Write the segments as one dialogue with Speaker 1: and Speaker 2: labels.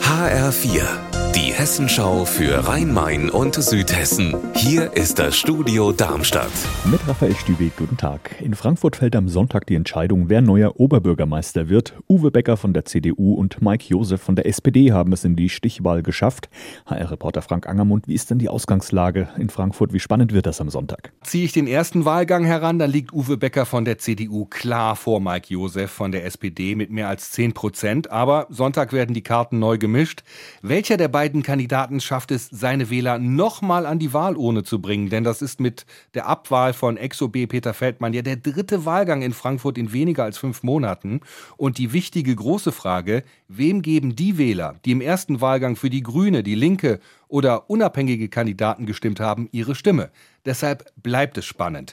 Speaker 1: HR4, die Hessenschau für Rhein-Main und Südhessen. Hier ist das Studio Darmstadt.
Speaker 2: Mit Raphael Stübe, guten Tag. In Frankfurt fällt am Sonntag die Entscheidung, wer neuer Oberbürgermeister wird. Uwe Becker von der CDU und Mike Josef von der SPD haben es in die Stichwahl geschafft. HR-Reporter Frank Angermund, wie ist denn die Ausgangslage in Frankfurt? Wie spannend wird das am Sonntag?
Speaker 3: Ziehe ich den ersten Wahlgang heran, dann liegt Uwe Becker von der CDU klar vor Mike Josef von der SPD mit mehr als 10 Prozent. Aber Sonntag werden die Karten neu gemischt. Welcher der beiden Kandidaten schafft es, seine Wähler nochmal an die Wahlurne zu bringen? Denn das ist mit der Abwahl von Ex-OB Peter Feldmann ja der dritte Wahlgang in Frankfurt in weniger als fünf Monaten. Und die wichtige große Frage, wem geben die Wähler, die im ersten Wahlgang für die Grüne, die Linke oder unabhängige Kandidaten gestimmt haben, ihre Stimme? Deshalb bleibt es spannend.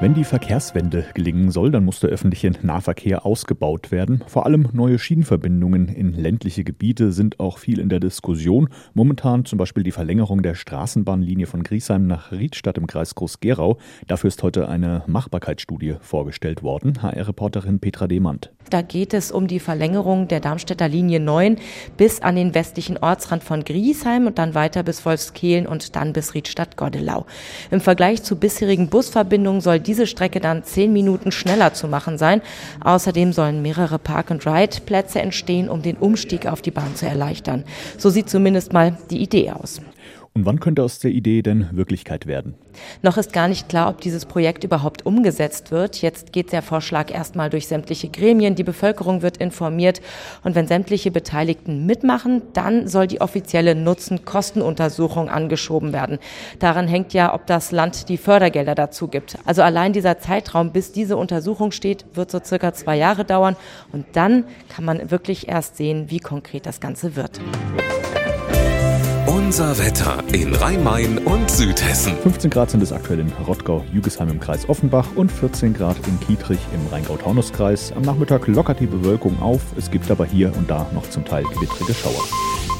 Speaker 2: Wenn die Verkehrswende gelingen soll, dann muss der öffentliche Nahverkehr ausgebaut werden. Vor allem neue Schienenverbindungen in ländliche Gebiete sind auch viel in der Diskussion. Momentan zum Beispiel die Verlängerung der Straßenbahnlinie von Griesheim nach Riedstadt im Kreis Groß-Gerau. Dafür ist heute eine Machbarkeitsstudie vorgestellt worden. HR-Reporterin Petra Demand.
Speaker 4: Da geht es um die Verlängerung der Darmstädter Linie 9 bis an den westlichen Ortsrand von Griesheim und dann weiter bis Wolfskehlen und dann bis Riedstadt-Gordelau. Im Vergleich zu bisherigen Busverbindungen soll diese Strecke dann zehn Minuten schneller zu machen sein. Außerdem sollen mehrere Park-and-Ride-Plätze entstehen, um den Umstieg auf die Bahn zu erleichtern. So sieht zumindest mal die Idee aus.
Speaker 2: Und wann könnte aus der Idee denn Wirklichkeit werden?
Speaker 4: Noch ist gar nicht klar, ob dieses Projekt überhaupt umgesetzt wird. Jetzt geht der Vorschlag erstmal durch sämtliche Gremien, die Bevölkerung wird informiert und wenn sämtliche Beteiligten mitmachen, dann soll die offizielle Nutzen-Kostenuntersuchung angeschoben werden. Daran hängt ja, ob das Land die Fördergelder dazu gibt. Also allein dieser Zeitraum, bis diese Untersuchung steht, wird so circa zwei Jahre dauern und dann kann man wirklich erst sehen, wie konkret das Ganze wird.
Speaker 1: Unser Wetter in Rhein-Main und Südhessen.
Speaker 2: 15 Grad sind es aktuell in Rottgau-Jügesheim im Kreis Offenbach und 14 Grad in Kietrich im Rheingau-Taunus-Kreis. Am Nachmittag lockert die Bewölkung auf. Es gibt aber hier und da noch zum Teil gewittrige Schauer.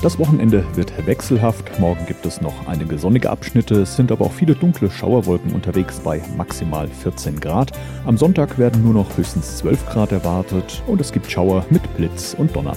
Speaker 2: Das Wochenende wird wechselhaft. Morgen gibt es noch einige sonnige Abschnitte. Es sind aber auch viele dunkle Schauerwolken unterwegs bei maximal 14 Grad. Am Sonntag werden nur noch höchstens 12 Grad erwartet und es gibt Schauer mit Blitz und Donner.